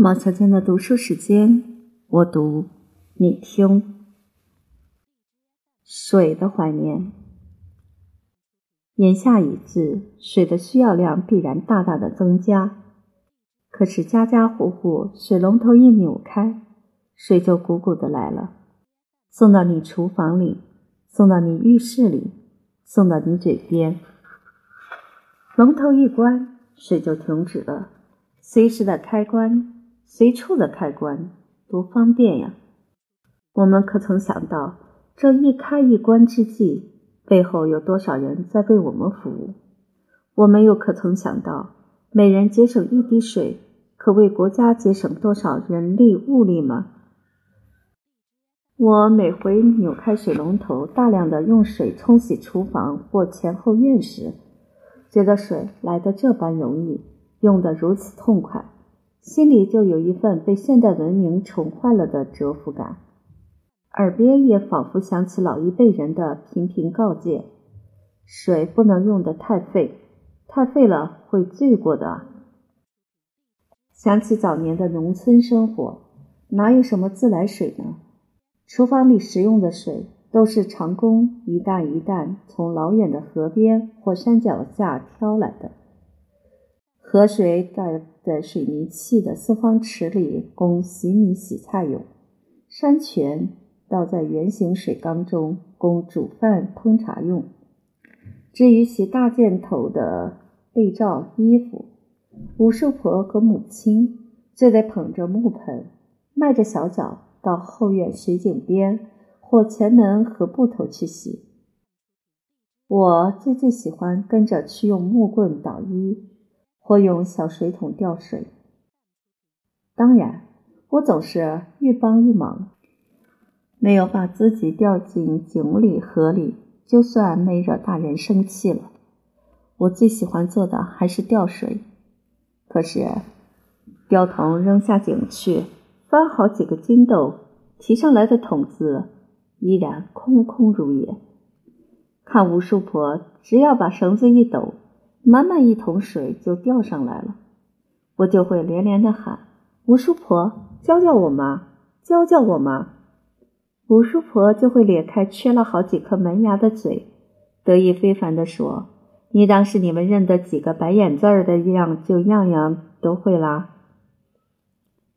毛小娟的读书时间，我读，你听。水的怀念。言下已至，水的需要量必然大大的增加。可是家家户户水龙头一扭开，水就鼓鼓的来了，送到你厨房里，送到你浴室里，送到你嘴边。龙头一关，水就停止了。随时的开关。随处的开关多方便呀！我们可曾想到，这一开一关之际，背后有多少人在为我们服务？我们又可曾想到，每人节省一滴水，可为国家节省多少人力物力吗？我每回扭开水龙头，大量的用水冲洗厨房或前后院时，觉得水来得这般容易，用得如此痛快。心里就有一份被现代文明宠坏了的折服感，耳边也仿佛响起老一辈人的频频告诫：水不能用得太费，太费了会醉过的。想起早年的农村生活，哪有什么自来水呢？厨房里使用的水都是长工一担一担从老远的河边或山脚下挑来的。河水倒在水泥砌的四方池里，供洗米洗菜用；山泉倒在圆形水缸中，供煮饭烹茶用。至于洗大件头的被罩衣服，五寿婆和母亲就得捧着木盆，迈着小脚到后院水井边或前门河埠头去洗。我最最喜欢跟着去用木棍捣衣。或用小水桶吊水。当然，我总是愈帮愈忙，没有把自己掉进井里河里，就算没惹大人生气了。我最喜欢做的还是吊水。可是，吊桶扔下井去，翻好几个筋斗，提上来的桶子依然空空如也。看吴叔婆，只要把绳子一抖。满满一桶水就掉上来了，我就会连连的喊：“吴叔婆，教教我嘛，教教我嘛！”吴叔婆就会咧开缺了好几颗门牙的嘴，得意非凡的说：“你当是你们认得几个白眼字儿的样，就样样都会啦？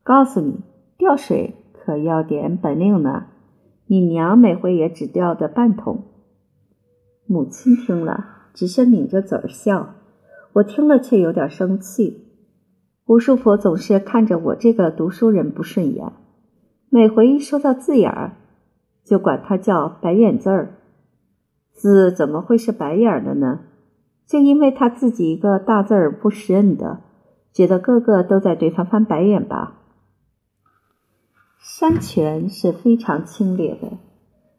告诉你，吊水可要点本领呢。你娘每回也只吊的半桶。”母亲听了。只是抿着嘴儿笑，我听了却有点生气。吴叔婆总是看着我这个读书人不顺眼，每回一说到字眼儿，就管他叫白眼字儿。字怎么会是白眼的呢？就因为他自己一个大字儿不识认的，觉得个个都在对他翻白眼吧。山泉是非常清冽的，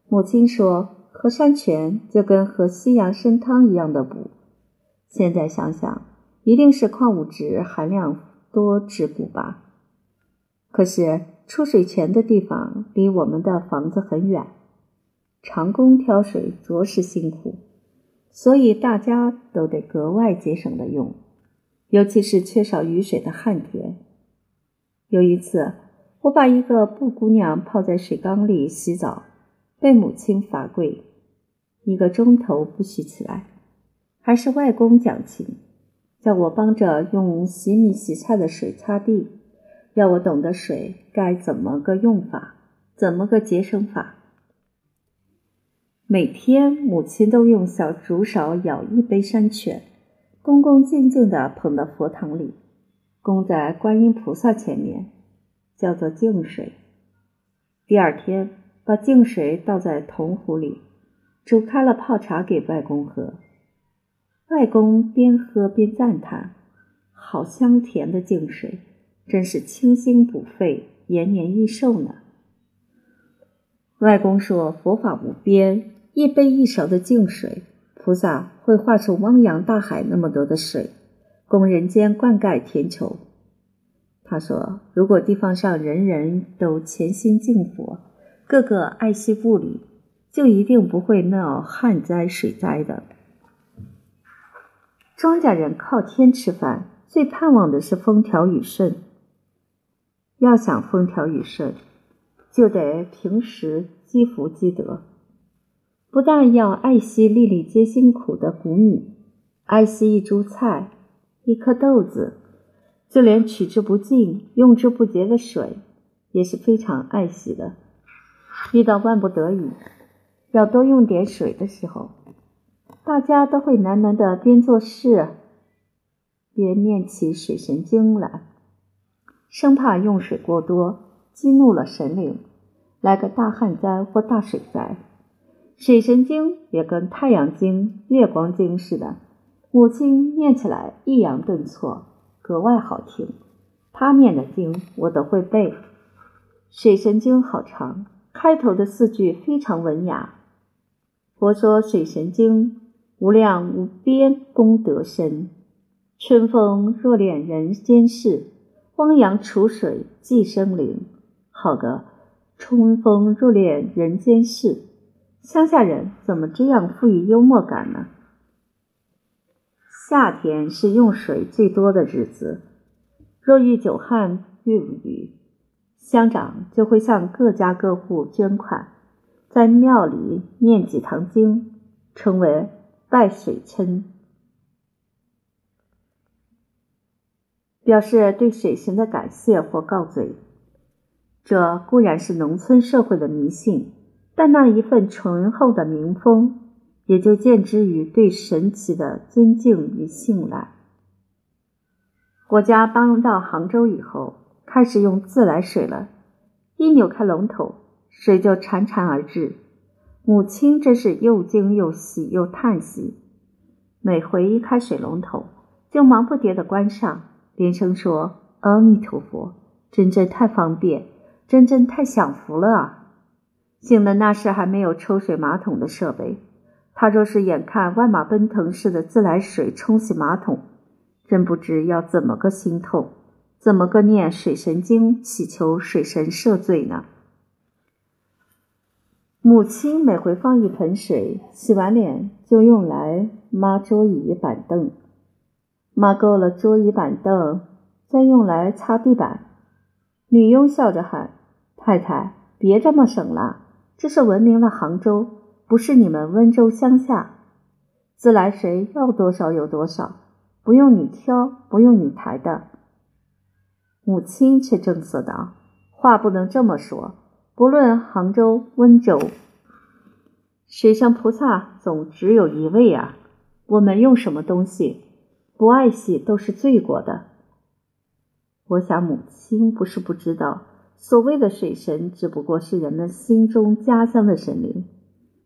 母亲说。喝山泉就跟喝西洋参汤一样的补，现在想想，一定是矿物质含量多之故吧。可是出水泉的地方离我们的房子很远，长工挑水着实辛苦，所以大家都得格外节省的用，尤其是缺少雨水的旱田。有一次，我把一个布姑娘泡在水缸里洗澡，被母亲罚跪。一个钟头不许起来，还是外公讲情，叫我帮着用洗米洗菜的水擦地，要我懂得水该怎么个用法，怎么个节省法。每天母亲都用小竹勺舀一杯山泉，恭恭敬敬地捧到佛堂里，供在观音菩萨前面，叫做净水。第二天把净水倒在铜壶里。煮开了泡茶给外公喝，外公边喝边赞叹：“好香甜的净水，真是清心补肺、延年益寿呢。”外公说：“佛法无边，一杯一勺的净水，菩萨会化出汪洋大海那么多的水，供人间灌溉田畴。”他说：“如果地方上人人都潜心敬佛，个个爱惜物理。”就一定不会闹旱灾水灾的。庄稼人靠天吃饭，最盼望的是风调雨顺。要想风调雨顺，就得平时积福积德。不但要爱惜粒粒皆辛苦的谷米，爱惜一株菜、一颗豆子，就连取之不尽、用之不竭的水，也是非常爱惜的。遇到万不得已要多用点水的时候，大家都会喃喃的边做事边念起水神经来，生怕用水过多激怒了神灵，来个大旱灾或大水灾。水神经也跟太阳经、月光经似的，母亲念起来抑扬顿挫，格外好听。她念的经我都会背。水神经好长，开头的四句非常文雅。佛说水神经无量无边功德深，春风若恋人间事，汪洋楚水寄生灵。好个春风若恋人间事！乡下人怎么这样富于幽默感呢？夏天是用水最多的日子，若遇久旱遇雨，乡长就会向各家各户捐款，在庙里念几堂经，称为拜水称，表示对水神的感谢或告罪。这固然是农村社会的迷信。但那一份醇厚的民风，也就见之于对神奇的尊敬与信赖。国家搬到杭州以后，开始用自来水了。一扭开龙头，水就潺潺而至。母亲真是又惊又喜又叹息。每回一开水龙头，就忙不迭地关上，连声说：“阿弥陀佛，真真太方便，真真太享福了啊！”幸得那时还没有抽水马桶的设备，他若是眼看万马奔腾似的自来水冲洗马桶，真不知要怎么个心痛，怎么个念水神经祈求水神赦罪呢？母亲每回放一盆水，洗完脸就用来抹桌椅板凳，抹够了桌椅板凳，再用来擦地板。女佣笑着喊：“太太，别这么省了。”这是文明的杭州，不是你们温州乡下。自来水要多少有多少，不用你挑，不用你抬的。母亲却正色道：“话不能这么说。不论杭州、温州，水上菩萨总只有一位啊。我们用什么东西，不爱惜都是罪过的。我想母亲不是不知道。”所谓的水神只不过是人们心中家乡的神灵，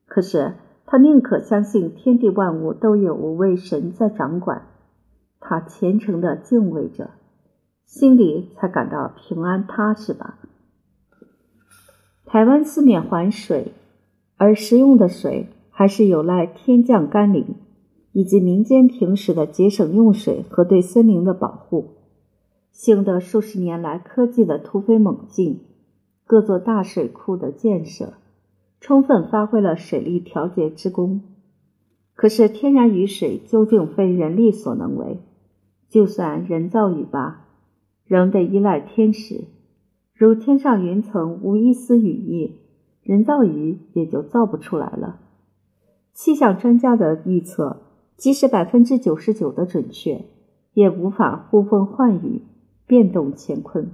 可是他宁可相信天地万物都有五位神在掌管，他虔诚的敬畏着，心里才感到平安踏实吧。台湾四面环水，而食用的水还是有赖天降甘霖，以及民间平时的节省用水和对森林的保护。幸得数十年来科技的突飞猛进，各座大水库的建设，充分发挥了水利调节之功。可是天然雨水究竟非人力所能为，就算人造雨吧，仍得依赖天时。如天上云层无一丝雨意，人造雨也就造不出来了。气象专家的预测，即使百分之九十九的准确，也无法呼风唤雨。变动乾坤，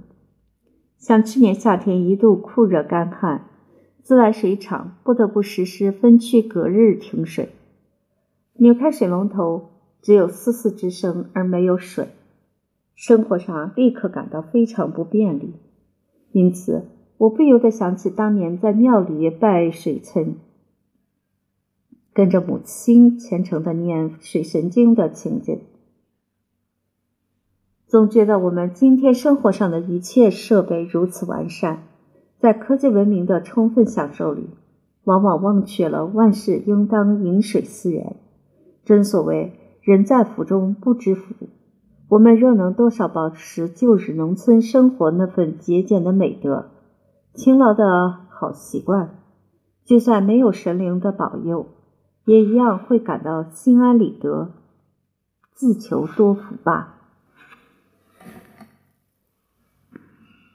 像去年夏天一度酷热干旱，自来水厂不得不实施分区隔日停水。扭开水龙头，只有丝丝之声，而没有水，生活上立刻感到非常不便利。因此，我不由得想起当年在庙里拜水村，跟着母亲虔诚的念水神经的情景。总觉得我们今天生活上的一切设备如此完善，在科技文明的充分享受里，往往忘却了万事应当饮水思源。真所谓人在福中不知福。我们若能多少保持旧日农村生活那份节俭的美德、勤劳的好习惯，就算没有神灵的保佑，也一样会感到心安理得，自求多福吧。